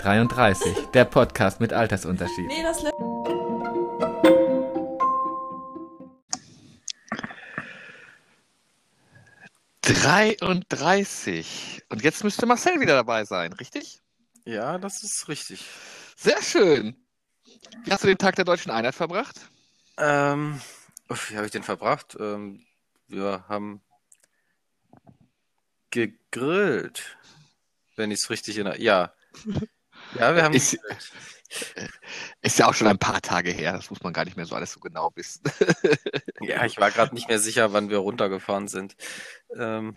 33, der Podcast mit Altersunterschied. Nee, das 33. Und jetzt müsste Marcel wieder dabei sein, richtig? Ja, das ist richtig. Sehr schön. Wie hast du den Tag der deutschen Einheit verbracht? Ähm, wie habe ich den verbracht? Ähm, wir haben gegrillt, wenn ich es richtig erinnere. Ja. Ja, wir haben. Ist, ist ja auch schon ein paar Tage her, das muss man gar nicht mehr so alles so genau wissen. ja, ich war gerade nicht mehr sicher, wann wir runtergefahren sind. Ähm,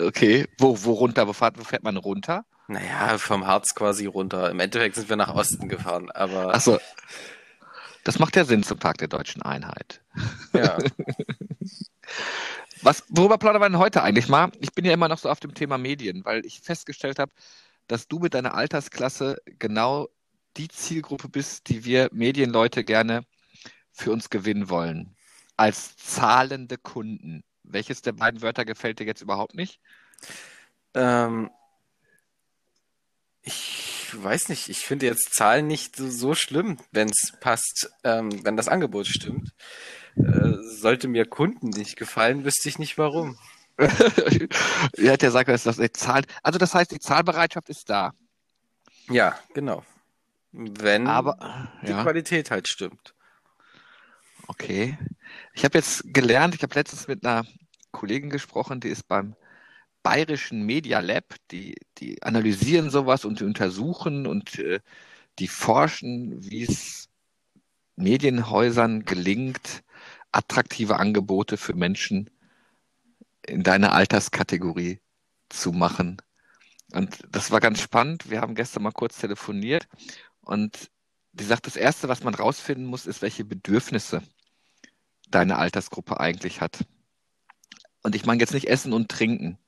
okay, wo, wo runter? Wo fährt, wo fährt man runter? Naja, vom Harz quasi runter. Im Endeffekt sind wir nach Osten gefahren, aber. Achso. Das macht ja Sinn zum Tag der deutschen Einheit. Ja. Was, worüber plaudern wir denn heute eigentlich mal? Ich bin ja immer noch so auf dem Thema Medien, weil ich festgestellt habe, dass du mit deiner Altersklasse genau die Zielgruppe bist, die wir Medienleute gerne für uns gewinnen wollen. Als zahlende Kunden. Welches der beiden Wörter gefällt dir jetzt überhaupt nicht? Ähm, ich weiß nicht. Ich finde jetzt Zahlen nicht so, schlimm, wenn es passt, ähm, wenn das Angebot stimmt. Äh, sollte mir Kunden nicht gefallen, wüsste ich nicht warum. ja, der sagt, dass das Zahl. Also das heißt, die Zahlbereitschaft ist da. Ja, genau. Wenn Aber, die ja. Qualität halt stimmt. Okay. Ich habe jetzt gelernt, ich habe letztens mit einer Kollegin gesprochen, die ist beim Bayerischen Media Lab, die, die analysieren sowas und die untersuchen und äh, die forschen, wie es Medienhäusern gelingt, attraktive Angebote für Menschen in deiner Alterskategorie zu machen. Und das war ganz spannend. Wir haben gestern mal kurz telefoniert und die sagt, das Erste, was man rausfinden muss, ist, welche Bedürfnisse deine Altersgruppe eigentlich hat. Und ich meine jetzt nicht Essen und Trinken.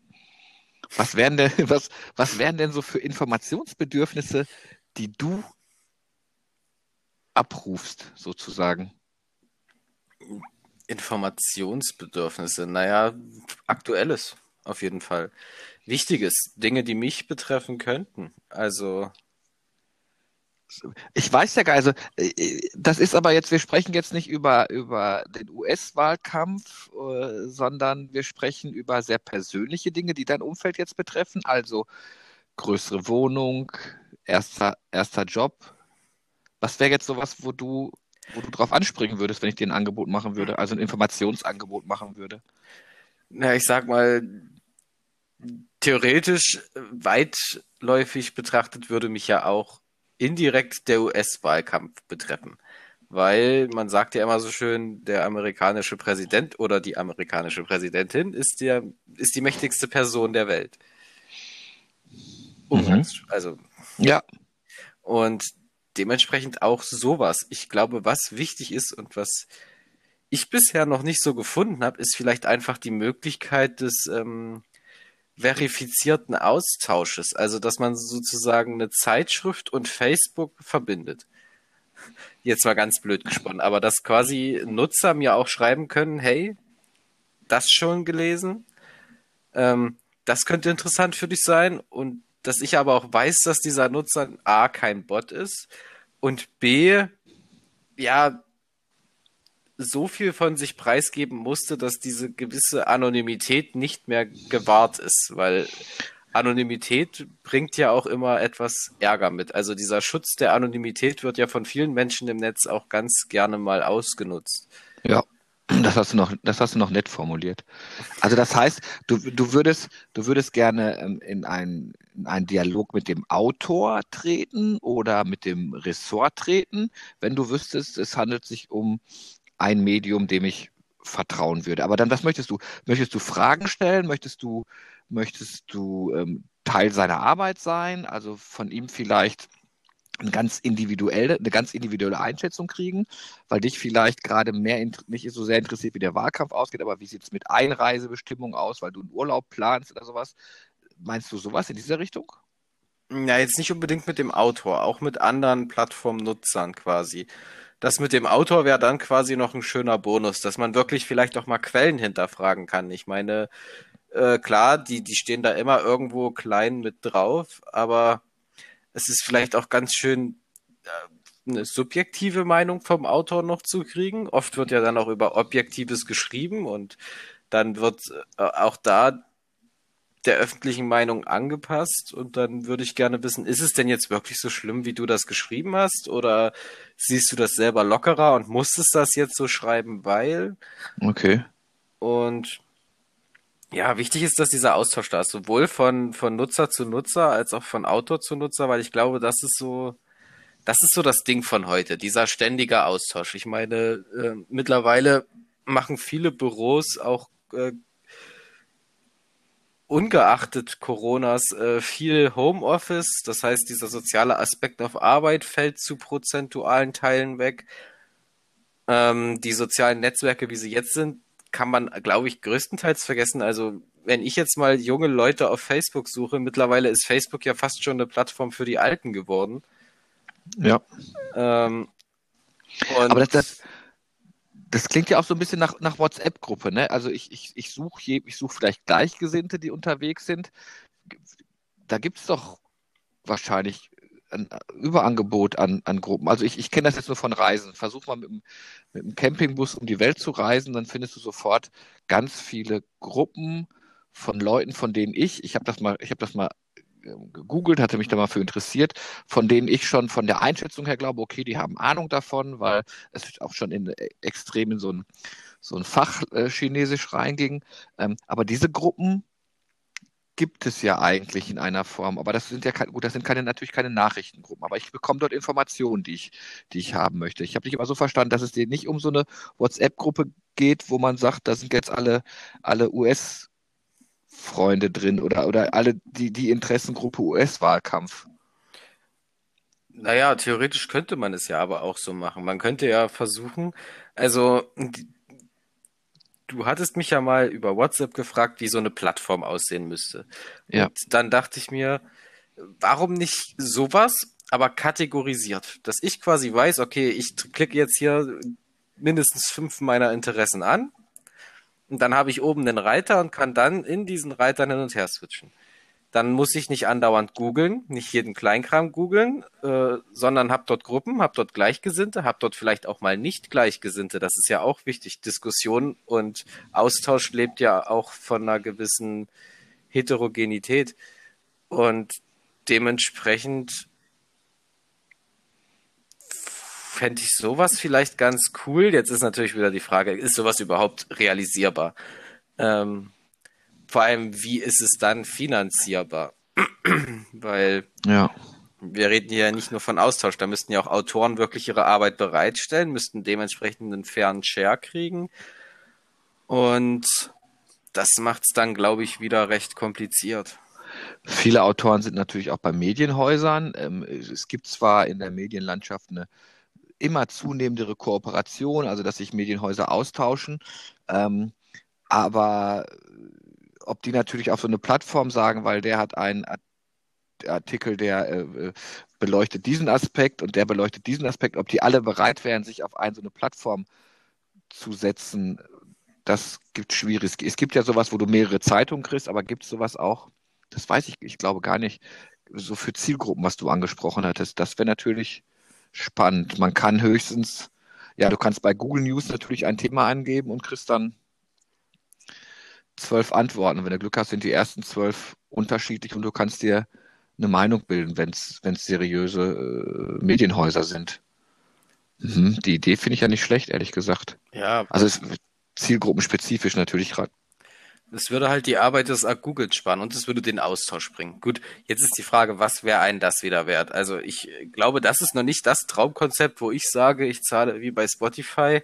Was wären denn, was, was wären denn so für Informationsbedürfnisse, die du abrufst, sozusagen? Informationsbedürfnisse, naja, aktuelles auf jeden Fall. Wichtiges, Dinge, die mich betreffen könnten. Also. Ich weiß ja gar also äh, das ist aber jetzt, wir sprechen jetzt nicht über, über den US-Wahlkampf, äh, sondern wir sprechen über sehr persönliche Dinge, die dein Umfeld jetzt betreffen, also größere Wohnung, erster, erster Job. Was wäre jetzt sowas, wo du wo du drauf anspringen würdest, wenn ich dir ein Angebot machen würde, also ein Informationsangebot machen würde? Na, ich sag mal, theoretisch weitläufig betrachtet würde mich ja auch indirekt der US-Wahlkampf betreffen. Weil man sagt ja immer so schön, der amerikanische Präsident oder die amerikanische Präsidentin ist, der, ist die mächtigste Person der Welt. Mhm. Also. Ja. Und dementsprechend auch sowas. Ich glaube, was wichtig ist und was ich bisher noch nicht so gefunden habe, ist vielleicht einfach die Möglichkeit des ähm, verifizierten Austausches. Also, dass man sozusagen eine Zeitschrift und Facebook verbindet. Jetzt mal ganz blöd gesponnen, aber dass quasi Nutzer mir auch schreiben können, hey, das schon gelesen, ähm, das könnte interessant für dich sein und dass ich aber auch weiß, dass dieser Nutzer A kein Bot ist und B ja so viel von sich preisgeben musste, dass diese gewisse Anonymität nicht mehr gewahrt ist, weil Anonymität bringt ja auch immer etwas Ärger mit. Also dieser Schutz der Anonymität wird ja von vielen Menschen im Netz auch ganz gerne mal ausgenutzt. Ja. Das hast du noch, das hast du noch nett formuliert. Also das heißt, du, du würdest, du würdest gerne ähm, in einen, in einen Dialog mit dem Autor treten oder mit dem Ressort treten, wenn du wüsstest, es handelt sich um ein Medium, dem ich vertrauen würde. Aber dann, was möchtest du? Möchtest du Fragen stellen? Möchtest du, möchtest du ähm, Teil seiner Arbeit sein? Also von ihm vielleicht eine ganz individuelle, eine ganz individuelle Einschätzung kriegen, weil dich vielleicht gerade mehr nicht so sehr interessiert, wie der Wahlkampf ausgeht, aber wie sieht es mit Einreisebestimmungen aus, weil du einen Urlaub planst oder sowas. Meinst du sowas in dieser Richtung? Ja, jetzt nicht unbedingt mit dem Autor, auch mit anderen Plattformnutzern quasi. Das mit dem Autor wäre dann quasi noch ein schöner Bonus, dass man wirklich vielleicht auch mal Quellen hinterfragen kann. Ich meine, äh, klar, die, die stehen da immer irgendwo klein mit drauf, aber es ist vielleicht auch ganz schön, äh, eine subjektive Meinung vom Autor noch zu kriegen. Oft wird ja dann auch über Objektives geschrieben und dann wird äh, auch da der öffentlichen Meinung angepasst und dann würde ich gerne wissen, ist es denn jetzt wirklich so schlimm, wie du das geschrieben hast oder siehst du das selber lockerer und musstest das jetzt so schreiben, weil? Okay. Und ja, wichtig ist, dass dieser Austausch da ist, sowohl von, von Nutzer zu Nutzer als auch von Autor zu Nutzer, weil ich glaube, das ist so, das ist so das Ding von heute, dieser ständige Austausch. Ich meine, äh, mittlerweile machen viele Büros auch äh, ungeachtet Coronas äh, viel Homeoffice. Das heißt, dieser soziale Aspekt auf Arbeit fällt zu prozentualen Teilen weg. Ähm, die sozialen Netzwerke, wie sie jetzt sind, kann man, glaube ich, größtenteils vergessen. Also wenn ich jetzt mal junge Leute auf Facebook suche, mittlerweile ist Facebook ja fast schon eine Plattform für die Alten geworden. Ja. Ähm, Aber das, das, das, klingt ja auch so ein bisschen nach, nach WhatsApp-Gruppe, ne? Also ich, ich, ich suche ich such vielleicht Gleichgesinnte, die unterwegs sind. Da gibt es doch wahrscheinlich ein Überangebot an, an Gruppen. Also ich, ich kenne das jetzt nur von Reisen. Versuch mal mit dem, mit dem Campingbus um die Welt zu reisen, dann findest du sofort ganz viele Gruppen von Leuten, von denen ich, ich habe das mal, ich habe das mal ähm, gegoogelt, hatte mich da mal für interessiert, von denen ich schon von der Einschätzung her glaube, okay, die haben Ahnung davon, weil es auch schon in äh, extrem in so ein, so ein Fach äh, Chinesisch reinging. Ähm, aber diese Gruppen, gibt es ja eigentlich in einer Form. Aber das sind ja keine, gut, das sind keine, natürlich keine Nachrichtengruppen. Aber ich bekomme dort Informationen, die ich, die ich haben möchte. Ich habe dich aber so verstanden, dass es dir nicht um so eine WhatsApp-Gruppe geht, wo man sagt, da sind jetzt alle, alle US-Freunde drin oder, oder alle die, die Interessengruppe US-Wahlkampf. Naja, theoretisch könnte man es ja aber auch so machen. Man könnte ja versuchen, also du hattest mich ja mal über WhatsApp gefragt, wie so eine Plattform aussehen müsste. Ja. Und dann dachte ich mir, warum nicht sowas, aber kategorisiert, dass ich quasi weiß, okay, ich klicke jetzt hier mindestens fünf meiner Interessen an und dann habe ich oben den Reiter und kann dann in diesen Reitern hin und her switchen dann muss ich nicht andauernd googeln, nicht jeden Kleinkram googeln, äh, sondern habe dort Gruppen, habe dort Gleichgesinnte, habe dort vielleicht auch mal nicht Gleichgesinnte. Das ist ja auch wichtig. Diskussion und Austausch lebt ja auch von einer gewissen Heterogenität. Und dementsprechend fände ich sowas vielleicht ganz cool. Jetzt ist natürlich wieder die Frage, ist sowas überhaupt realisierbar? Ähm, vor allem, wie ist es dann finanzierbar? Weil ja. wir reden hier ja nicht nur von Austausch, da müssten ja auch Autoren wirklich ihre Arbeit bereitstellen, müssten dementsprechend einen fairen Share kriegen. Und das macht es dann, glaube ich, wieder recht kompliziert. Viele Autoren sind natürlich auch bei Medienhäusern. Ähm, es gibt zwar in der Medienlandschaft eine immer zunehmendere Kooperation, also dass sich Medienhäuser austauschen, ähm, aber ob die natürlich auf so eine Plattform sagen, weil der hat einen Artikel, der äh, beleuchtet diesen Aspekt und der beleuchtet diesen Aspekt, ob die alle bereit wären, sich auf eine so eine Plattform zu setzen, das gibt schwierig. Es gibt ja sowas, wo du mehrere Zeitungen kriegst, aber gibt es sowas auch? Das weiß ich, ich glaube gar nicht. So für Zielgruppen, was du angesprochen hattest, das wäre natürlich spannend. Man kann höchstens, ja, du kannst bei Google News natürlich ein Thema eingeben und kriegst dann zwölf Antworten. Und wenn du Glück hast, sind die ersten zwölf unterschiedlich und du kannst dir eine Meinung bilden, wenn es seriöse äh, Medienhäuser sind. Mhm, die Idee finde ich ja nicht schlecht, ehrlich gesagt. Ja. Also es ist zielgruppenspezifisch natürlich gerade. Es würde halt die Arbeit des Googles sparen und es würde den Austausch bringen. Gut, jetzt ist die Frage, was wäre einen das wieder wert? Also ich glaube, das ist noch nicht das Traumkonzept, wo ich sage, ich zahle wie bei Spotify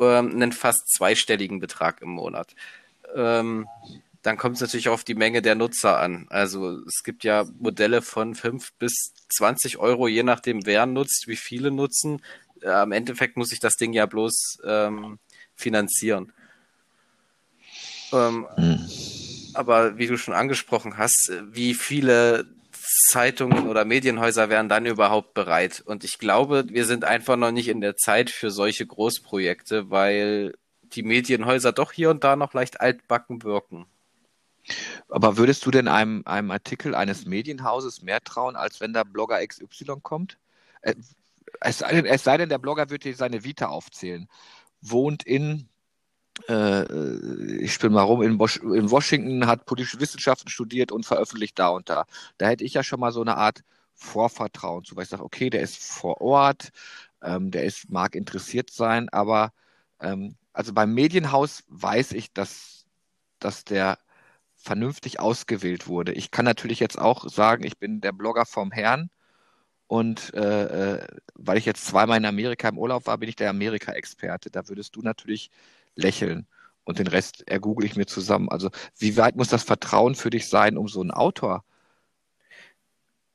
ähm, einen fast zweistelligen Betrag im Monat ähm, dann kommt es natürlich auf die Menge der Nutzer an. Also es gibt ja Modelle von 5 bis 20 Euro, je nachdem wer nutzt, wie viele nutzen. Äh, Am Endeffekt muss ich das Ding ja bloß ähm, finanzieren. Ähm, hm. Aber wie du schon angesprochen hast, wie viele Zeitungen oder Medienhäuser wären dann überhaupt bereit? Und ich glaube, wir sind einfach noch nicht in der Zeit für solche Großprojekte, weil die Medienhäuser doch hier und da noch leicht altbacken wirken. Aber würdest du denn einem, einem Artikel eines Medienhauses mehr trauen, als wenn da Blogger XY kommt? Äh, es sei denn, es sei denn der Blogger würde dir seine Vita aufzählen. Wohnt in, äh, ich spiele mal rum, in, in Washington, hat politische Wissenschaften studiert und veröffentlicht da und da. Da hätte ich ja schon mal so eine Art Vorvertrauen zu, weil ich sage, okay, der ist vor Ort, ähm, der ist, mag interessiert sein, aber ähm, also beim Medienhaus weiß ich, dass, dass der vernünftig ausgewählt wurde. Ich kann natürlich jetzt auch sagen, ich bin der Blogger vom Herrn und äh, äh, weil ich jetzt zweimal in Amerika im Urlaub war, bin ich der Amerika-Experte. Da würdest du natürlich lächeln und den Rest ergoogle ich mir zusammen. Also wie weit muss das Vertrauen für dich sein, um so einen Autor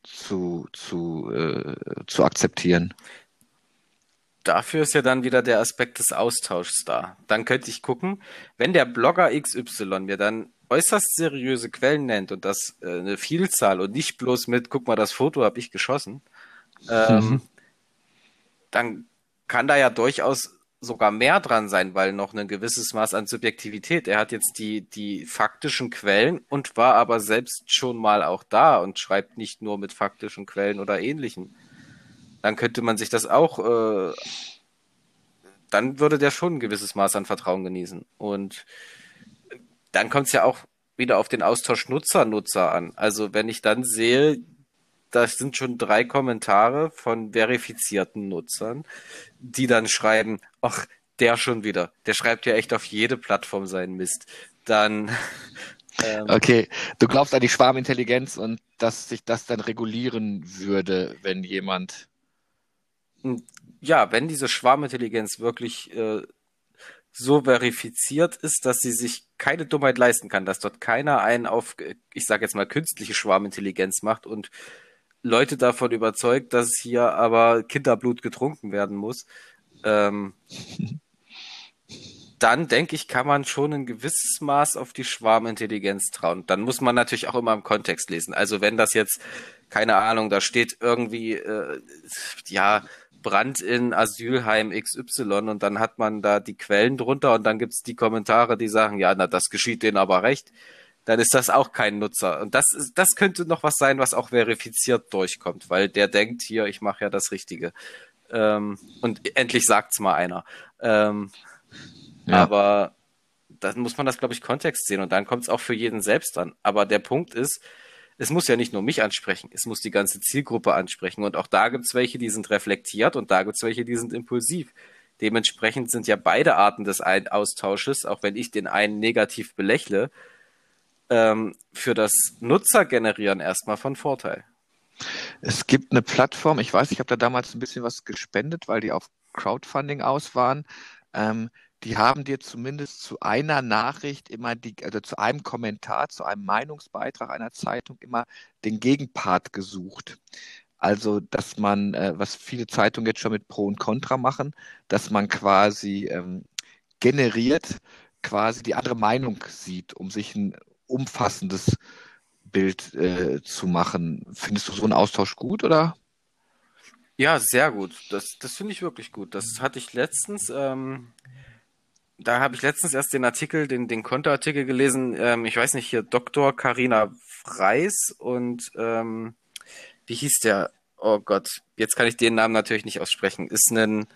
zu, zu, äh, zu akzeptieren? Dafür ist ja dann wieder der Aspekt des Austauschs da. Dann könnte ich gucken, wenn der Blogger XY mir dann äußerst seriöse Quellen nennt und das äh, eine Vielzahl und nicht bloß mit, guck mal, das Foto habe ich geschossen, ähm, mhm. dann kann da ja durchaus sogar mehr dran sein, weil noch ein gewisses Maß an Subjektivität. Er hat jetzt die, die faktischen Quellen und war aber selbst schon mal auch da und schreibt nicht nur mit faktischen Quellen oder ähnlichen. Dann könnte man sich das auch, äh, dann würde der schon ein gewisses Maß an Vertrauen genießen. Und dann kommt es ja auch wieder auf den Austausch Nutzer-Nutzer an. Also wenn ich dann sehe, das sind schon drei Kommentare von verifizierten Nutzern, die dann schreiben, ach, der schon wieder, der schreibt ja echt auf jede Plattform seinen Mist. Dann. Ähm, okay, du glaubst an die Schwarmintelligenz und dass sich das dann regulieren würde, wenn jemand. Ja, wenn diese Schwarmintelligenz wirklich äh, so verifiziert ist, dass sie sich keine Dummheit leisten kann, dass dort keiner einen auf, ich sage jetzt mal, künstliche Schwarmintelligenz macht und Leute davon überzeugt, dass hier aber Kinderblut getrunken werden muss, ähm, dann denke ich, kann man schon ein gewisses Maß auf die Schwarmintelligenz trauen. Dann muss man natürlich auch immer im Kontext lesen. Also wenn das jetzt, keine Ahnung, da steht irgendwie, äh, ja, Brand in Asylheim XY und dann hat man da die Quellen drunter und dann gibt's die Kommentare, die sagen, ja, na, das geschieht denen aber recht. Dann ist das auch kein Nutzer. Und das, ist, das könnte noch was sein, was auch verifiziert durchkommt, weil der denkt hier, ich mache ja das Richtige. Ähm, und endlich sagt's mal einer. Ähm, ja. Aber dann muss man das, glaube ich, Kontext sehen und dann kommt es auch für jeden selbst an. Aber der Punkt ist, es muss ja nicht nur mich ansprechen, es muss die ganze Zielgruppe ansprechen. Und auch da gibt es welche, die sind reflektiert und da gibt es welche, die sind impulsiv. Dementsprechend sind ja beide Arten des Austausches, auch wenn ich den einen negativ belächle, ähm, für das Nutzergenerieren erstmal von Vorteil. Es gibt eine Plattform, ich weiß, ich habe da damals ein bisschen was gespendet, weil die auf Crowdfunding aus waren. Ähm, die haben dir zumindest zu einer Nachricht immer die, also zu einem Kommentar, zu einem Meinungsbeitrag einer Zeitung immer den Gegenpart gesucht. Also, dass man, äh, was viele Zeitungen jetzt schon mit Pro und Contra machen, dass man quasi ähm, generiert, quasi die andere Meinung sieht, um sich ein umfassendes Bild äh, zu machen. Findest du so einen Austausch gut oder? Ja, sehr gut. Das, das finde ich wirklich gut. Das hatte ich letztens. Ähm, da habe ich letztens erst den Artikel, den, den Kontoartikel gelesen, ähm, ich weiß nicht, hier Dr. Karina Freis und ähm, wie hieß der? Oh Gott, jetzt kann ich den Namen natürlich nicht aussprechen. Ist ein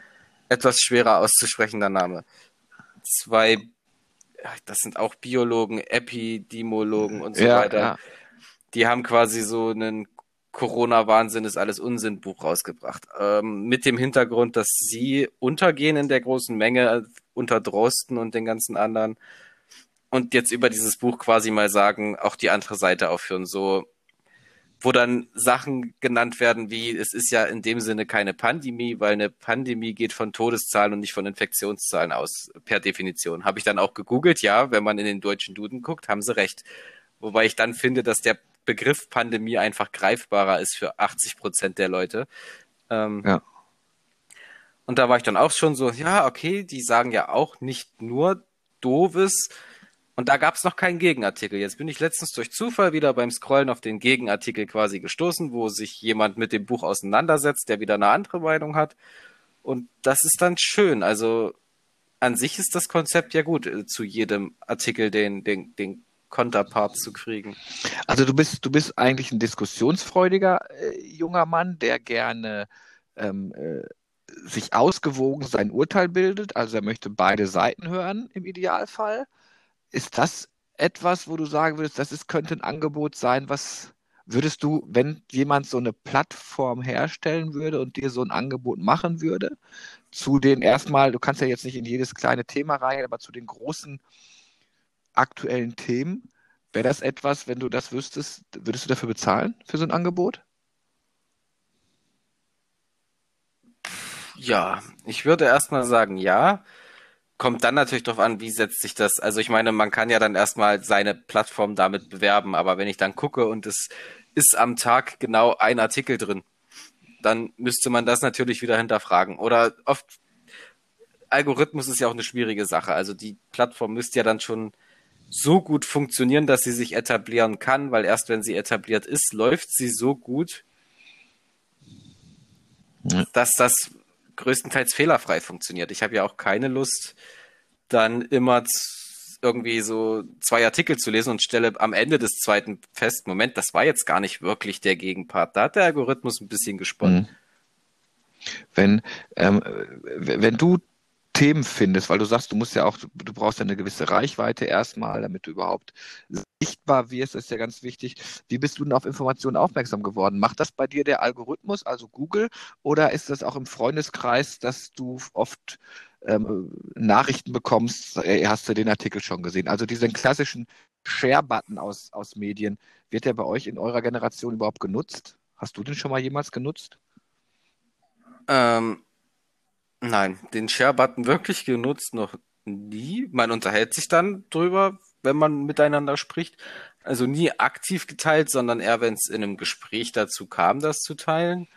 etwas schwerer auszusprechender Name. Zwei, das sind auch Biologen, Epidemiologen und so ja, weiter. Ja. Die haben quasi so einen Corona-Wahnsinn ist alles Unsinn-Buch rausgebracht. Ähm, mit dem Hintergrund, dass sie untergehen in der großen Menge unter Drosten und den ganzen anderen. Und jetzt über dieses Buch quasi mal sagen, auch die andere Seite aufführen, so, wo dann Sachen genannt werden wie, es ist ja in dem Sinne keine Pandemie, weil eine Pandemie geht von Todeszahlen und nicht von Infektionszahlen aus, per Definition. Habe ich dann auch gegoogelt, ja, wenn man in den deutschen Duden guckt, haben sie recht. Wobei ich dann finde, dass der Begriff Pandemie einfach greifbarer ist für 80 Prozent der Leute. Ähm, ja. Und da war ich dann auch schon so, ja, okay, die sagen ja auch nicht nur doofes. Und da gab es noch keinen Gegenartikel. Jetzt bin ich letztens durch Zufall wieder beim Scrollen auf den Gegenartikel quasi gestoßen, wo sich jemand mit dem Buch auseinandersetzt, der wieder eine andere Meinung hat. Und das ist dann schön. Also an sich ist das Konzept ja gut. Zu jedem Artikel den, den, den Konterpart zu kriegen. Also du bist, du bist eigentlich ein diskussionsfreudiger äh, junger Mann, der gerne ähm, äh, sich ausgewogen sein Urteil bildet. Also er möchte beide Seiten hören im Idealfall. Ist das etwas, wo du sagen würdest, das ist, könnte ein Angebot sein, was würdest du, wenn jemand so eine Plattform herstellen würde und dir so ein Angebot machen würde, zu den erstmal, du kannst ja jetzt nicht in jedes kleine Thema rein, aber zu den großen aktuellen Themen, wäre das etwas, wenn du das wüsstest, würdest du dafür bezahlen, für so ein Angebot? Ja, ich würde erstmal sagen, ja. Kommt dann natürlich darauf an, wie setzt sich das. Also ich meine, man kann ja dann erstmal seine Plattform damit bewerben, aber wenn ich dann gucke und es ist am Tag genau ein Artikel drin, dann müsste man das natürlich wieder hinterfragen. Oder oft Algorithmus ist ja auch eine schwierige Sache. Also die Plattform müsste ja dann schon so gut funktionieren, dass sie sich etablieren kann, weil erst wenn sie etabliert ist, läuft sie so gut, ja. dass das größtenteils fehlerfrei funktioniert. Ich habe ja auch keine Lust, dann immer irgendwie so zwei Artikel zu lesen und stelle am Ende des zweiten fest, Moment, das war jetzt gar nicht wirklich der Gegenpart. Da hat der Algorithmus ein bisschen gesponnen. Mhm. Wenn, ähm, wenn du Themen findest, weil du sagst, du musst ja auch, du brauchst ja eine gewisse Reichweite erstmal, damit du überhaupt sichtbar wirst, das ist ja ganz wichtig. Wie bist du denn auf Informationen aufmerksam geworden? Macht das bei dir der Algorithmus, also Google, oder ist das auch im Freundeskreis, dass du oft ähm, Nachrichten bekommst, äh, hast du den Artikel schon gesehen? Also diesen klassischen Share-Button aus, aus Medien, wird der bei euch in eurer Generation überhaupt genutzt? Hast du den schon mal jemals genutzt? Ähm, Nein, den Share-Button wirklich genutzt noch nie. Man unterhält sich dann drüber, wenn man miteinander spricht. Also nie aktiv geteilt, sondern eher, wenn es in einem Gespräch dazu kam, das zu teilen.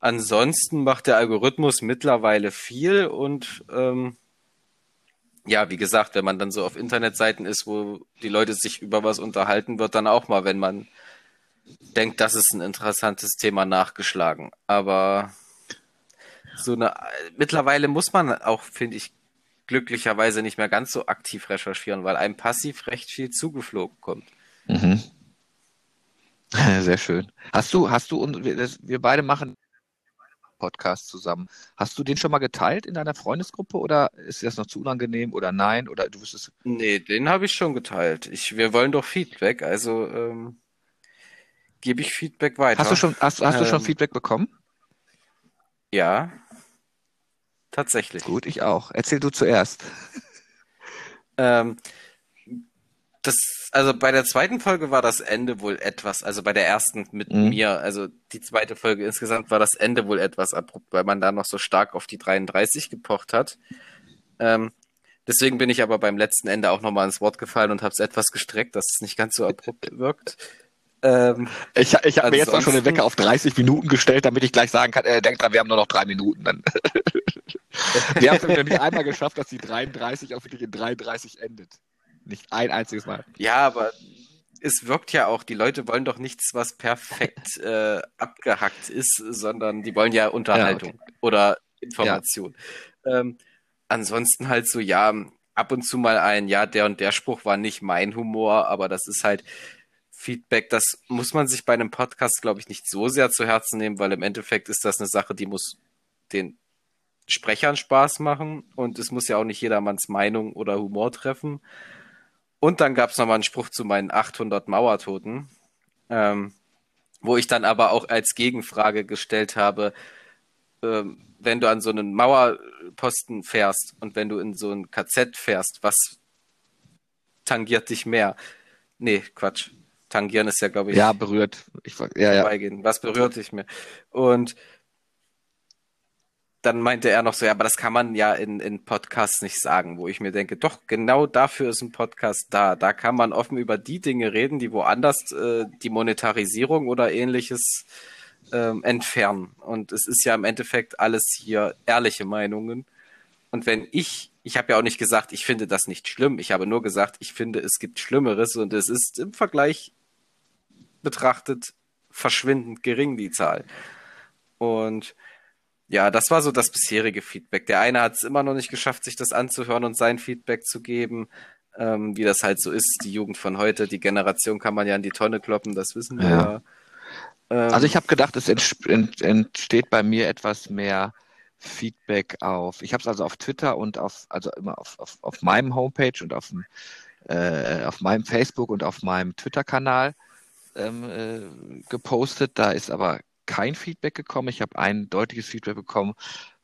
Ansonsten macht der Algorithmus mittlerweile viel und ähm, ja, wie gesagt, wenn man dann so auf Internetseiten ist, wo die Leute sich über was unterhalten, wird dann auch mal, wenn man denkt, das ist ein interessantes Thema, nachgeschlagen. Aber so eine, mittlerweile muss man auch, finde ich, glücklicherweise nicht mehr ganz so aktiv recherchieren, weil einem passiv recht viel zugeflogen kommt. Mhm. Sehr schön. Hast du, hast du, und wir, das, wir beide machen Podcast zusammen. Hast du den schon mal geteilt in deiner Freundesgruppe oder ist das noch zu unangenehm oder nein? Oder du wüsstest. Nee, den habe ich schon geteilt. Ich, wir wollen doch Feedback, also ähm, gebe ich Feedback weiter. Hast du schon, hast, hast ähm, du schon ähm, Feedback bekommen? Ja. Tatsächlich. Gut, ich auch. Erzähl du zuerst. ähm, das, also bei der zweiten Folge war das Ende wohl etwas, also bei der ersten mit mhm. mir, also die zweite Folge insgesamt war das Ende wohl etwas abrupt, weil man da noch so stark auf die 33 gepocht hat. Ähm, deswegen bin ich aber beim letzten Ende auch nochmal ins Wort gefallen und habe es etwas gestreckt, dass es nicht ganz so abrupt wirkt. Ähm, ich ich habe mir jetzt mal schon den Wecker auf 30 Minuten gestellt, damit ich gleich sagen kann, äh, denk dran, wir haben nur noch drei Minuten. Dann. wir haben es nämlich einmal geschafft, dass die 33 auch wirklich in 33 endet. Nicht ein einziges Mal. Ja, aber es wirkt ja auch, die Leute wollen doch nichts, was perfekt äh, abgehackt ist, sondern die wollen ja Unterhaltung ja, okay. oder Information. Ja. Ähm, ansonsten halt so, ja, ab und zu mal ein, ja, der und der Spruch war nicht mein Humor, aber das ist halt, Feedback, das muss man sich bei einem Podcast, glaube ich, nicht so sehr zu Herzen nehmen, weil im Endeffekt ist das eine Sache, die muss den Sprechern Spaß machen und es muss ja auch nicht jedermanns Meinung oder Humor treffen. Und dann gab es nochmal einen Spruch zu meinen 800 Mauertoten, ähm, wo ich dann aber auch als Gegenfrage gestellt habe, ähm, wenn du an so einen Mauerposten fährst und wenn du in so ein KZ fährst, was tangiert dich mehr? Nee, Quatsch tangieren ist ja, glaube ich. Ja, berührt. Ich, ja, ja. Was berührt dich mehr? Und dann meinte er noch so, ja, aber das kann man ja in, in Podcasts nicht sagen, wo ich mir denke, doch, genau dafür ist ein Podcast da. Da kann man offen über die Dinge reden, die woanders äh, die Monetarisierung oder ähnliches ähm, entfernen. Und es ist ja im Endeffekt alles hier ehrliche Meinungen. Und wenn ich, ich habe ja auch nicht gesagt, ich finde das nicht schlimm, ich habe nur gesagt, ich finde, es gibt Schlimmeres und es ist im Vergleich betrachtet verschwindend gering, die Zahl. Und ja, das war so das bisherige Feedback. Der eine hat es immer noch nicht geschafft, sich das anzuhören und sein Feedback zu geben. ähm, wie das halt so ist, die Jugend von heute, die Generation kann man ja in die Tonne kloppen, das wissen wir Ja. Ähm, Also ich habe gedacht, es ent- entsteht bei mir etwas mehr Feedback auf. Ich habe es also auf Twitter und auf, also immer auf, auf, auf meinem Homepage und auf, äh, auf meinem Facebook und auf meinem Twitter-Kanal ähm, äh, gepostet. Da ist aber kein Feedback gekommen. Ich habe ein deutliches Feedback bekommen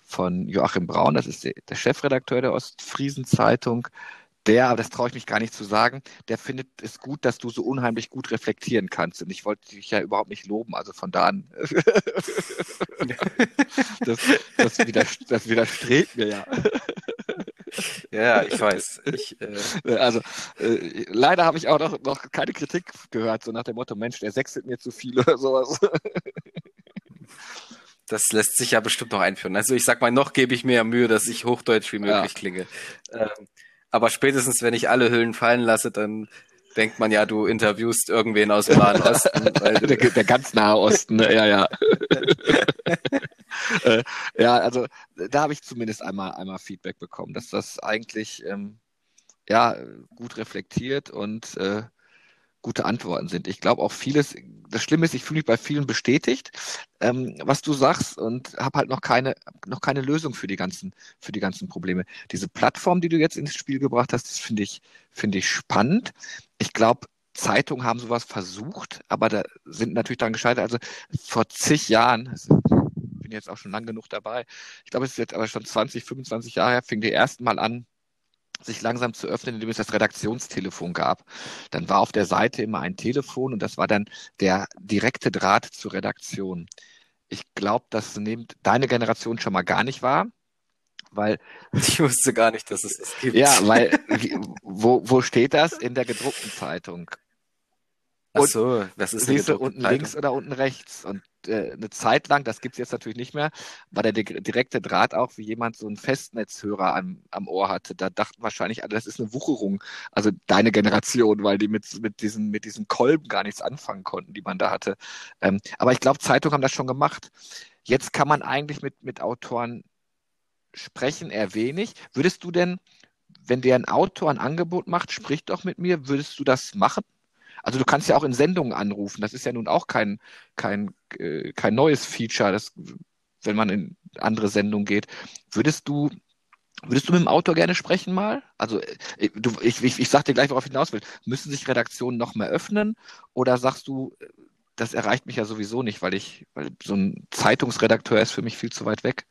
von Joachim Braun, das ist der, der Chefredakteur der Ostfriesen-Zeitung. Der, aber das traue ich mich gar nicht zu sagen, der findet es gut, dass du so unheimlich gut reflektieren kannst. Und ich wollte dich ja überhaupt nicht loben, also von da an. das, das, widers- das widerstrebt mir ja. ja, ich weiß. Ich, äh, Also äh, leider habe ich auch noch, noch keine Kritik gehört, so nach dem Motto, Mensch, der sechselt mir zu viel oder sowas. Das lässt sich ja bestimmt noch einführen. Also ich sag mal, noch gebe ich mir ja Mühe, dass ich hochdeutsch wie möglich Ja. klinge. Ähm, aber spätestens, wenn ich alle Hüllen fallen lasse, dann denkt man ja, du interviewst irgendwen aus dem Nahen Osten. Der, der ganz nahe Osten, ne? ja, ja. äh, ja, also da habe ich zumindest einmal, einmal Feedback bekommen, dass das eigentlich ähm, ja, gut reflektiert und äh, gute Antworten sind. Ich glaube auch vieles, das Schlimme ist, ich fühle mich bei vielen bestätigt, ähm, was du sagst und habe halt noch keine, noch keine Lösung für die ganzen, für die ganzen Probleme. Diese Plattform, die du jetzt ins Spiel gebracht hast, das finde ich, finde ich spannend. Ich glaube, Zeitungen haben sowas versucht, aber da sind natürlich dann gescheitert. Also vor zig Jahren, also ich bin jetzt auch schon lang genug dabei, ich glaube, es ist jetzt aber schon 20, 25 Jahre her, fing die ersten Mal an, sich langsam zu öffnen, indem es das Redaktionstelefon gab. Dann war auf der Seite immer ein Telefon und das war dann der direkte Draht zur Redaktion. Ich glaube, das nimmt deine Generation schon mal gar nicht wahr, weil ich wusste gar nicht, dass es das gibt. ja, weil wo, wo steht das in der gedruckten Zeitung? Ach so, was ist Siehst du unten Zeitung? links oder unten rechts? Und äh, eine Zeit lang, das gibt's jetzt natürlich nicht mehr, war der di- direkte Draht auch, wie jemand so einen Festnetzhörer am, am Ohr hatte. Da dachten wahrscheinlich alle, das ist eine Wucherung. Also deine Generation, weil die mit, mit, diesen, mit diesen Kolben gar nichts anfangen konnten, die man da hatte. Ähm, aber ich glaube, Zeitungen haben das schon gemacht. Jetzt kann man eigentlich mit, mit Autoren sprechen, eher wenig. Würdest du denn, wenn dir ein Autor ein Angebot macht, sprich doch mit mir, würdest du das machen? Also du kannst ja auch in Sendungen anrufen. Das ist ja nun auch kein, kein, äh, kein neues Feature, das, wenn man in andere Sendungen geht. Würdest du, würdest du mit dem Autor gerne sprechen mal? Also äh, du, ich, ich, ich sag dir gleich, worauf ich hinaus will. Müssen sich Redaktionen noch mehr öffnen? Oder sagst du, äh, das erreicht mich ja sowieso nicht, weil ich, weil so ein Zeitungsredakteur ist für mich viel zu weit weg.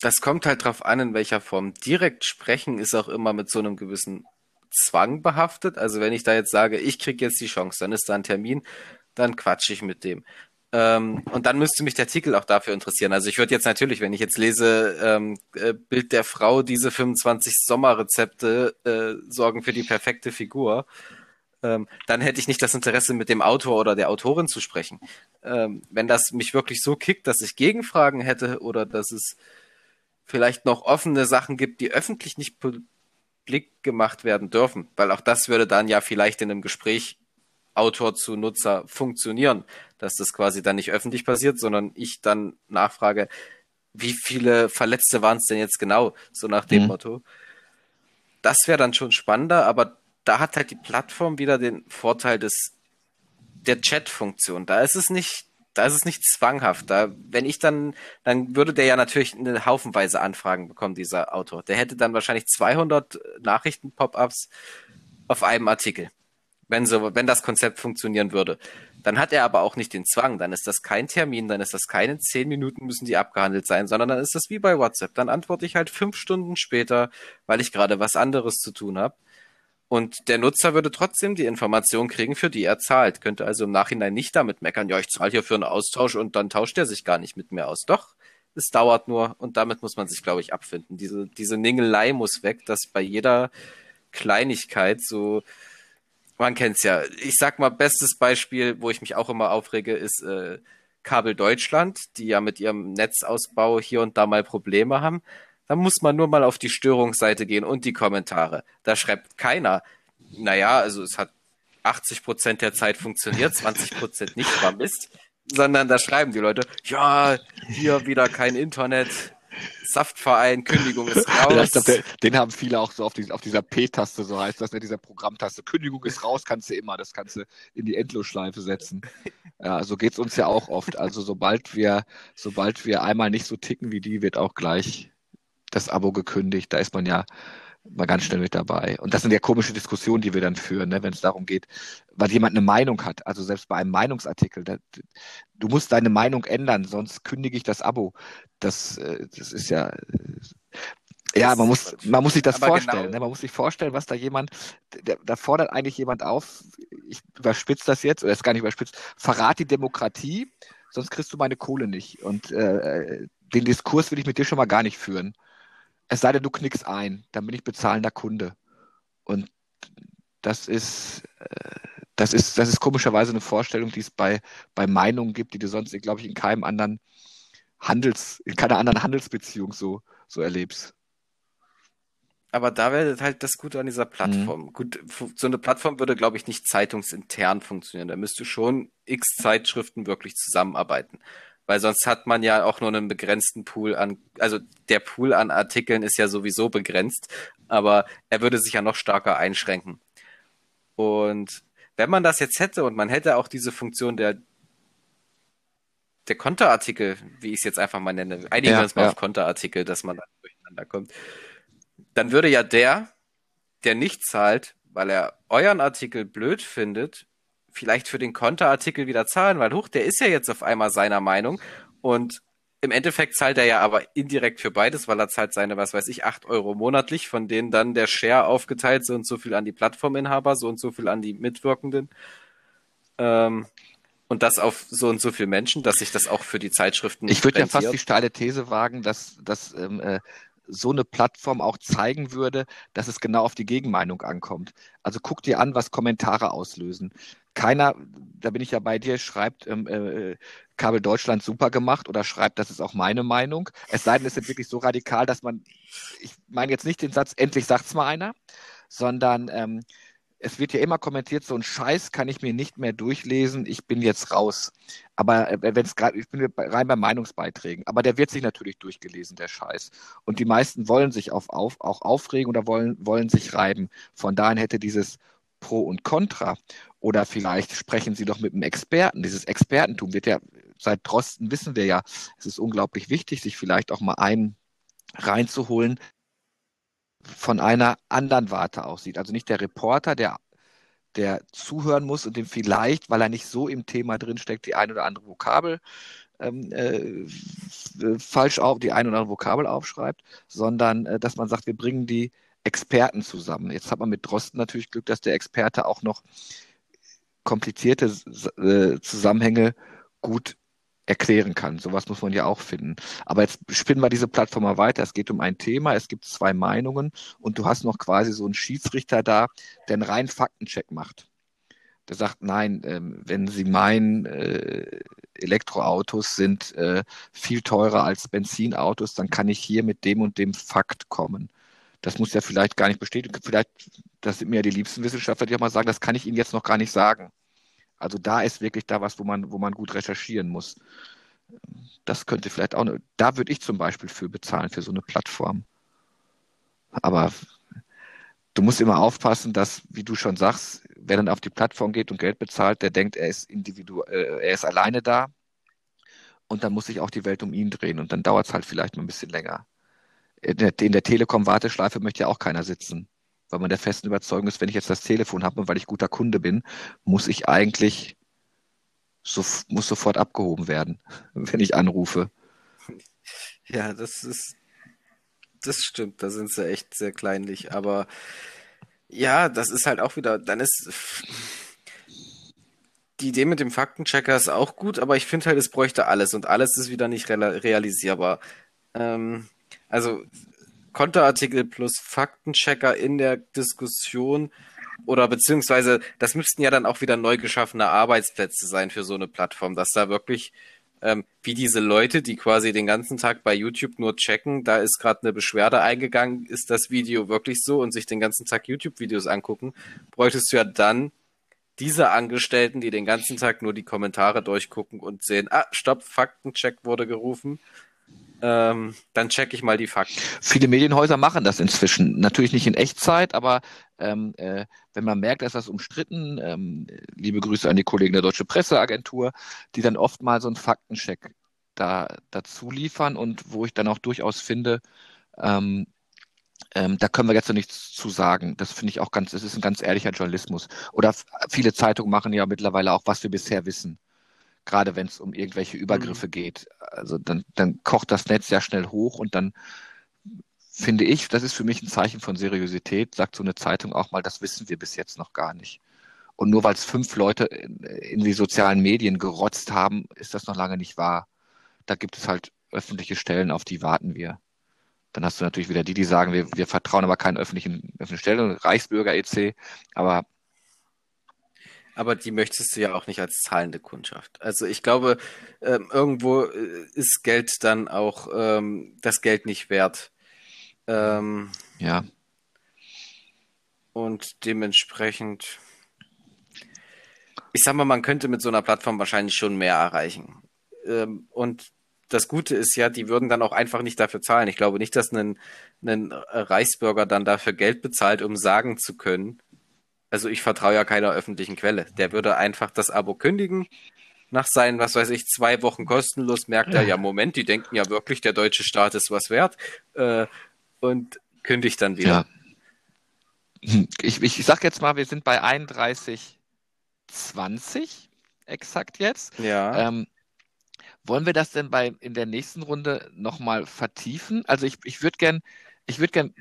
Das kommt halt drauf an, in welcher Form. Direkt sprechen ist auch immer mit so einem gewissen Zwang behaftet. Also wenn ich da jetzt sage, ich kriege jetzt die Chance, dann ist da ein Termin, dann quatsche ich mit dem. Ähm, und dann müsste mich der Artikel auch dafür interessieren. Also ich würde jetzt natürlich, wenn ich jetzt lese, ähm, äh, Bild der Frau, diese 25 Sommerrezepte äh, sorgen für die perfekte Figur, ähm, dann hätte ich nicht das Interesse, mit dem Autor oder der Autorin zu sprechen. Ähm, wenn das mich wirklich so kickt, dass ich Gegenfragen hätte oder dass es vielleicht noch offene Sachen gibt, die öffentlich nicht publik gemacht werden dürfen, weil auch das würde dann ja vielleicht in einem Gespräch Autor zu Nutzer funktionieren, dass das quasi dann nicht öffentlich passiert, sondern ich dann nachfrage, wie viele Verletzte waren es denn jetzt genau, so nach dem Mhm. Motto. Das wäre dann schon spannender, aber da hat halt die Plattform wieder den Vorteil des der Chat-Funktion. Da ist es nicht, da ist es nicht zwanghaft. Da, wenn ich dann, dann würde der ja natürlich eine haufenweise Anfragen bekommen, dieser Autor. Der hätte dann wahrscheinlich 200 Nachrichten-Pop-ups auf einem Artikel, wenn so, wenn das Konzept funktionieren würde. Dann hat er aber auch nicht den Zwang. Dann ist das kein Termin, dann ist das keine zehn Minuten müssen die abgehandelt sein, sondern dann ist das wie bei WhatsApp. Dann antworte ich halt fünf Stunden später, weil ich gerade was anderes zu tun habe. Und der Nutzer würde trotzdem die Information kriegen, für die er zahlt. Könnte also im Nachhinein nicht damit meckern, ja, ich zahle hier für einen Austausch und dann tauscht er sich gar nicht mit mir aus. Doch, es dauert nur und damit muss man sich, glaube ich, abfinden. Diese, diese Ningelei muss weg, dass bei jeder Kleinigkeit so, man kennt's ja. Ich sag mal, bestes Beispiel, wo ich mich auch immer aufrege, ist äh, Kabel Deutschland, die ja mit ihrem Netzausbau hier und da mal Probleme haben. Da muss man nur mal auf die Störungsseite gehen und die Kommentare. Da schreibt keiner, naja, also es hat 80 Prozent der Zeit funktioniert, 20 Prozent nicht, war Mist. Sondern da schreiben die Leute, ja, hier wieder kein Internet, Saftverein, Kündigung ist raus. Ja, glaub, der, den haben viele auch so auf, die, auf dieser P-Taste, so heißt das, ne, dieser Programmtaste. Kündigung ist raus, kannst du immer, das kannst du in die Endlosschleife setzen. Ja, so geht's uns ja auch oft. Also sobald wir, sobald wir einmal nicht so ticken wie die, wird auch gleich das Abo gekündigt. Da ist man ja mal ganz schnell mit dabei. Und das sind ja komische Diskussionen, die wir dann führen, ne, wenn es darum geht, weil jemand eine Meinung hat. Also selbst bei einem Meinungsartikel, da, du musst deine Meinung ändern, sonst kündige ich das Abo. Das, äh, das ist ja. Ja, man muss, man muss sich das Aber vorstellen. Genau. Ne? Man muss sich vorstellen, was da jemand, der, da fordert eigentlich jemand auf, ich überspitze das jetzt, oder ist gar nicht überspitzt, verrat die Demokratie, sonst kriegst du meine Kohle nicht. Und äh, den Diskurs will ich mit dir schon mal gar nicht führen. Es sei denn, du knickst ein, dann bin ich bezahlender Kunde. Und das ist, äh, das ist, das ist komischerweise eine Vorstellung, die es bei, bei Meinungen gibt, die du sonst, glaube ich, in keinem anderen Handels, in keiner anderen Handelsbeziehung so, so erlebst. Aber da wäre halt das Gute an dieser Plattform. Mhm. Gut, so eine Plattform würde, glaube ich, nicht zeitungsintern funktionieren. Da müsste schon x Zeitschriften wirklich zusammenarbeiten weil sonst hat man ja auch nur einen begrenzten Pool an, also der Pool an Artikeln ist ja sowieso begrenzt, aber er würde sich ja noch stärker einschränken. Und wenn man das jetzt hätte und man hätte auch diese Funktion der der Konterartikel, wie ich es jetzt einfach mal nenne, einigen wir uns mal ja. auf Konterartikel, dass man da durcheinander kommt, dann würde ja der, der nicht zahlt, weil er euren Artikel blöd findet, vielleicht für den Konterartikel wieder zahlen, weil hoch, der ist ja jetzt auf einmal seiner Meinung und im Endeffekt zahlt er ja aber indirekt für beides, weil er zahlt seine, was weiß ich, acht Euro monatlich, von denen dann der Share aufgeteilt, so und so viel an die Plattforminhaber, so und so viel an die Mitwirkenden. Ähm, und das auf so und so viele Menschen, dass sich das auch für die Zeitschriften. Ich würde ja fast die steile These wagen, dass, dass ähm, äh, so eine Plattform auch zeigen würde, dass es genau auf die Gegenmeinung ankommt. Also guck dir an, was Kommentare auslösen keiner, da bin ich ja bei dir, schreibt ähm, äh, Kabel Deutschland super gemacht oder schreibt, das ist auch meine Meinung. Es sei denn, es ist wirklich so radikal, dass man, ich meine jetzt nicht den Satz, endlich sagt's mal einer, sondern ähm, es wird ja immer kommentiert, so ein Scheiß kann ich mir nicht mehr durchlesen, ich bin jetzt raus. Aber äh, wenn es gerade, ich bin rein bei Meinungsbeiträgen, aber der wird sich natürlich durchgelesen, der Scheiß. Und die meisten wollen sich auf, auf, auch aufregen oder wollen, wollen sich reiben. Von daher hätte dieses Pro und Contra oder vielleicht sprechen Sie doch mit einem Experten. Dieses Expertentum wird ja, seit Drosten wissen wir ja, es ist unglaublich wichtig, sich vielleicht auch mal einen reinzuholen, von einer anderen Warte aussieht. Also nicht der Reporter, der, der zuhören muss und dem vielleicht, weil er nicht so im Thema drinsteckt, die ein oder andere Vokabel ähm, äh, falsch auf, die ein oder andere Vokabel aufschreibt, sondern äh, dass man sagt, wir bringen die Experten zusammen. Jetzt hat man mit Drosten natürlich Glück, dass der Experte auch noch komplizierte äh, Zusammenhänge gut erklären kann. Sowas muss man ja auch finden. Aber jetzt spinnen wir diese Plattform mal weiter. Es geht um ein Thema, es gibt zwei Meinungen und du hast noch quasi so einen Schiedsrichter da, der einen reinen Faktencheck macht. Der sagt, nein, ähm, wenn Sie meinen, äh, Elektroautos sind äh, viel teurer als Benzinautos, dann kann ich hier mit dem und dem Fakt kommen. Das muss ja vielleicht gar nicht bestätigen. Vielleicht, das sind mir ja die liebsten Wissenschaftler, die auch mal sagen, das kann ich Ihnen jetzt noch gar nicht sagen. Also da ist wirklich da was, wo man, wo man gut recherchieren muss. Das könnte vielleicht auch, da würde ich zum Beispiel für bezahlen, für so eine Plattform. Aber du musst immer aufpassen, dass, wie du schon sagst, wer dann auf die Plattform geht und Geld bezahlt, der denkt, er ist individuell, äh, er ist alleine da. Und dann muss sich auch die Welt um ihn drehen. Und dann dauert es halt vielleicht mal ein bisschen länger in der Telekom-Warteschleife möchte ja auch keiner sitzen, weil man der festen Überzeugung ist, wenn ich jetzt das Telefon habe und weil ich guter Kunde bin, muss ich eigentlich so, muss sofort abgehoben werden, wenn ich anrufe. Ja, das ist, das stimmt, da sind sie echt sehr kleinlich, aber ja, das ist halt auch wieder, dann ist die Idee mit dem Faktenchecker ist auch gut, aber ich finde halt, es bräuchte alles und alles ist wieder nicht realisierbar. Ähm, also Konterartikel plus Faktenchecker in der Diskussion oder beziehungsweise das müssten ja dann auch wieder neu geschaffene Arbeitsplätze sein für so eine Plattform, dass da wirklich ähm, wie diese Leute, die quasi den ganzen Tag bei YouTube nur checken, da ist gerade eine Beschwerde eingegangen, ist das Video wirklich so und sich den ganzen Tag YouTube-Videos angucken, bräuchtest du ja dann diese Angestellten, die den ganzen Tag nur die Kommentare durchgucken und sehen, ah, stopp, Faktencheck wurde gerufen ähm, dann checke ich mal die Fakten. Viele Medienhäuser machen das inzwischen. Natürlich nicht in Echtzeit, aber ähm, äh, wenn man merkt, dass das umstritten, ähm, liebe Grüße an die Kollegen der Deutsche Presseagentur, die dann oft mal so einen Faktencheck da dazu liefern und wo ich dann auch durchaus finde, ähm, ähm, da können wir jetzt noch nichts zu sagen. Das finde ich auch ganz, es ist ein ganz ehrlicher Journalismus. Oder viele Zeitungen machen ja mittlerweile auch, was wir bisher wissen gerade wenn es um irgendwelche Übergriffe mhm. geht. Also dann, dann kocht das Netz sehr schnell hoch und dann finde ich, das ist für mich ein Zeichen von Seriosität, sagt so eine Zeitung auch mal, das wissen wir bis jetzt noch gar nicht. Und nur weil es fünf Leute in, in, die sozialen Medien gerotzt haben, ist das noch lange nicht wahr. Da gibt es halt öffentliche Stellen, auf die warten wir. Dann hast du natürlich wieder die, die sagen, wir, wir vertrauen aber keinen öffentlichen, öffentlichen Stellen, Reichsbürger etc. Aber aber die möchtest du ja auch nicht als zahlende Kundschaft. Also ich glaube, ähm, irgendwo äh, ist Geld dann auch ähm, das Geld nicht wert. Ähm, ja. Und dementsprechend, ich sag mal, man könnte mit so einer Plattform wahrscheinlich schon mehr erreichen. Ähm, und das Gute ist ja, die würden dann auch einfach nicht dafür zahlen. Ich glaube nicht, dass ein, ein Reichsbürger dann dafür Geld bezahlt, um sagen zu können, also ich vertraue ja keiner öffentlichen Quelle. Der würde einfach das Abo kündigen. Nach seinen, was weiß ich, zwei Wochen kostenlos merkt er, ja, Moment, die denken ja wirklich, der deutsche Staat ist was wert. Äh, und kündigt dann wieder. Ja. Ich, ich sag jetzt mal, wir sind bei 31,20 exakt jetzt. Ja. Ähm, wollen wir das denn bei in der nächsten Runde nochmal vertiefen? Also ich, ich würde gern ich würde gerne,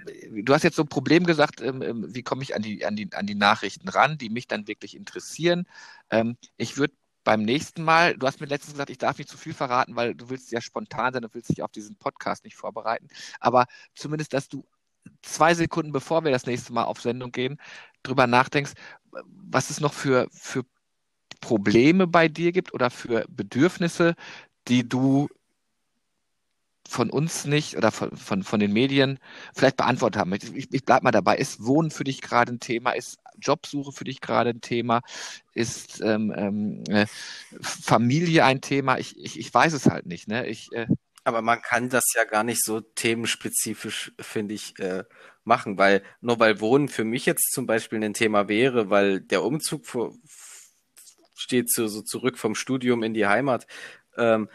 du hast jetzt so ein Problem gesagt, ähm, ähm, wie komme ich an die, an, die, an die Nachrichten ran, die mich dann wirklich interessieren. Ähm, ich würde beim nächsten Mal, du hast mir letztens gesagt, ich darf nicht zu viel verraten, weil du willst ja spontan sein und willst dich auf diesen Podcast nicht vorbereiten. Aber zumindest, dass du zwei Sekunden bevor wir das nächste Mal auf Sendung gehen, drüber nachdenkst, was es noch für, für Probleme bei dir gibt oder für Bedürfnisse, die du von uns nicht oder von, von, von den Medien vielleicht beantwortet haben. Ich, ich bleibe mal dabei. Ist Wohnen für dich gerade ein Thema? Ist Jobsuche für dich gerade ein Thema? Ist ähm, ähm, äh, Familie ein Thema? Ich, ich, ich weiß es halt nicht. Ne? Ich, äh, aber man kann das ja gar nicht so themenspezifisch, finde ich, äh, machen, weil nur weil Wohnen für mich jetzt zum Beispiel ein Thema wäre, weil der Umzug vor, steht so, so zurück vom Studium in die Heimat, ähm,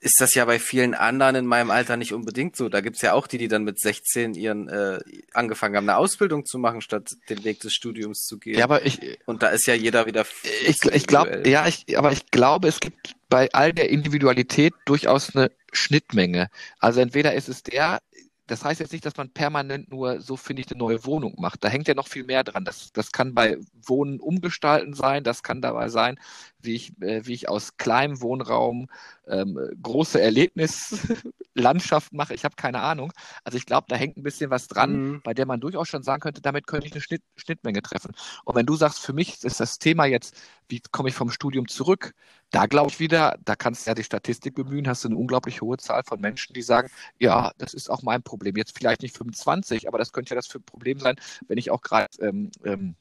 ist das ja bei vielen anderen in meinem Alter nicht unbedingt so. Da gibt's ja auch die, die dann mit 16 ihren äh, angefangen haben, eine Ausbildung zu machen, statt den Weg des Studiums zu gehen. Ja, aber ich. Und da ist ja jeder wieder. Ich, ich glaube, ja, ich, aber ich glaube, es gibt bei all der Individualität durchaus eine Schnittmenge. Also entweder ist es der, das heißt jetzt nicht, dass man permanent nur so finde ich eine neue Wohnung macht. Da hängt ja noch viel mehr dran. Das, das kann bei Wohnen umgestalten sein, das kann dabei sein, wie ich, äh, wie ich aus kleinem Wohnraum ähm, große Erlebnislandschaften mache. Ich habe keine Ahnung. Also ich glaube, da hängt ein bisschen was dran, mhm. bei der man durchaus schon sagen könnte, damit könnte ich eine Schnitt, Schnittmenge treffen. Und wenn du sagst, für mich ist das Thema jetzt, wie komme ich vom Studium zurück, da glaube ich wieder, da kannst du ja die Statistik bemühen, hast du eine unglaublich hohe Zahl von Menschen, die sagen, ja, das ist auch mein Problem. Jetzt vielleicht nicht 25, aber das könnte ja das für ein Problem sein, wenn ich auch gerade ähm, ähm,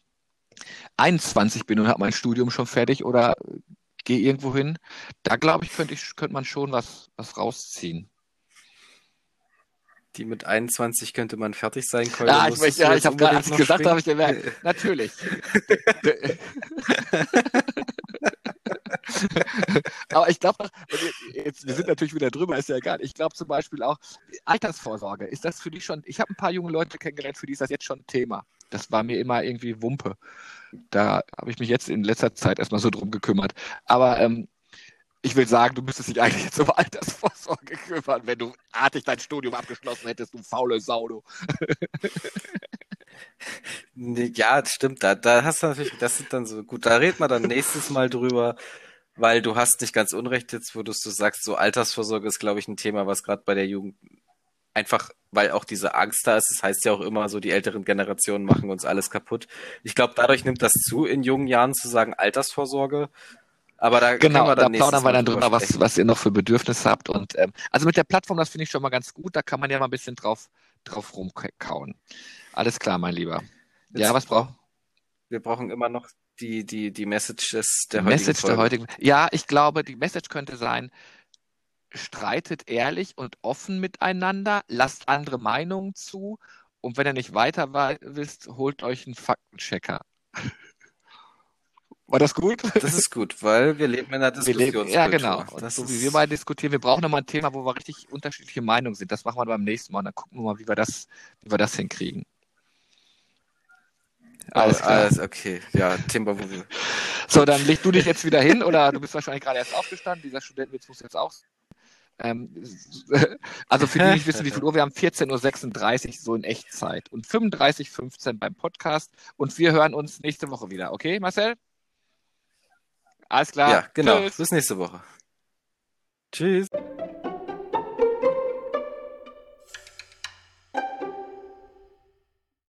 21 bin und habe mein Studium schon fertig oder gehe irgendwo hin. Da glaube ich, könnte ich, könnte man schon was, was rausziehen. Die mit 21 könnte man fertig sein. Kolja, ja, ich, möchte, ja, ich habe gerade, gesagt habe, ich gemerkt, natürlich. Aber ich glaube, jetzt, wir sind natürlich wieder drüber, ist ja egal. Ich glaube zum Beispiel auch, Altersvorsorge, ist das für dich schon, ich habe ein paar junge Leute kennengelernt, für die ist das jetzt schon ein Thema. Das war mir immer irgendwie Wumpe. Da habe ich mich jetzt in letzter Zeit erstmal so drum gekümmert. Aber ähm, ich will sagen, du müsstest dich eigentlich jetzt um Altersvorsorge kümmern, wenn du artig dein Studium abgeschlossen hättest, du faule Sau, du. ja, stimmt. Da, da hast du natürlich, das sind dann so, gut, da reden wir dann nächstes Mal drüber, weil du hast nicht ganz unrecht jetzt, wo du sagst, so Altersvorsorge ist, glaube ich, ein Thema, was gerade bei der Jugend einfach, weil auch diese Angst da ist. Das heißt ja auch immer so, die älteren Generationen machen uns alles kaputt. Ich glaube, dadurch nimmt das zu, in jungen Jahren zu sagen Altersvorsorge. Aber da genau, wir dann da plaudern wir dann drüber, was, was ihr noch für Bedürfnisse habt. Und ähm, also mit der Plattform, das finde ich schon mal ganz gut. Da kann man ja mal ein bisschen drauf, drauf rumkauen. Alles klar, mein Lieber. Jetzt, ja, was braucht? Wir brauchen immer noch die, die, die Messages der heutigen Message Folge. der heutigen. Ja, ich glaube, die Message könnte sein, streitet ehrlich und offen miteinander, lasst andere Meinungen zu und wenn ihr nicht weiter wisst, holt euch einen Faktenchecker. War das gut? Das ist gut, weil wir leben in einer Diskussion. Ja, genau. Und so wie wir mal diskutieren, wir brauchen nochmal ein Thema, wo wir richtig unterschiedliche Meinungen sind. Das machen wir beim nächsten Mal und dann gucken wir mal, wie wir das, wie wir das hinkriegen. Alles klar. Alles okay. Ja, Timberwolf. So, dann leg du dich jetzt wieder hin oder du bist wahrscheinlich gerade erst aufgestanden. Dieser Studentenwitz muss jetzt auch. Ähm, also für die nicht wissen, wie viel Uhr wir haben, 14.36 Uhr so in Echtzeit und 35.15 Uhr beim Podcast und wir hören uns nächste Woche wieder. Okay, Marcel? Alles klar. Ja, genau. Tschüss. Bis nächste Woche. Tschüss.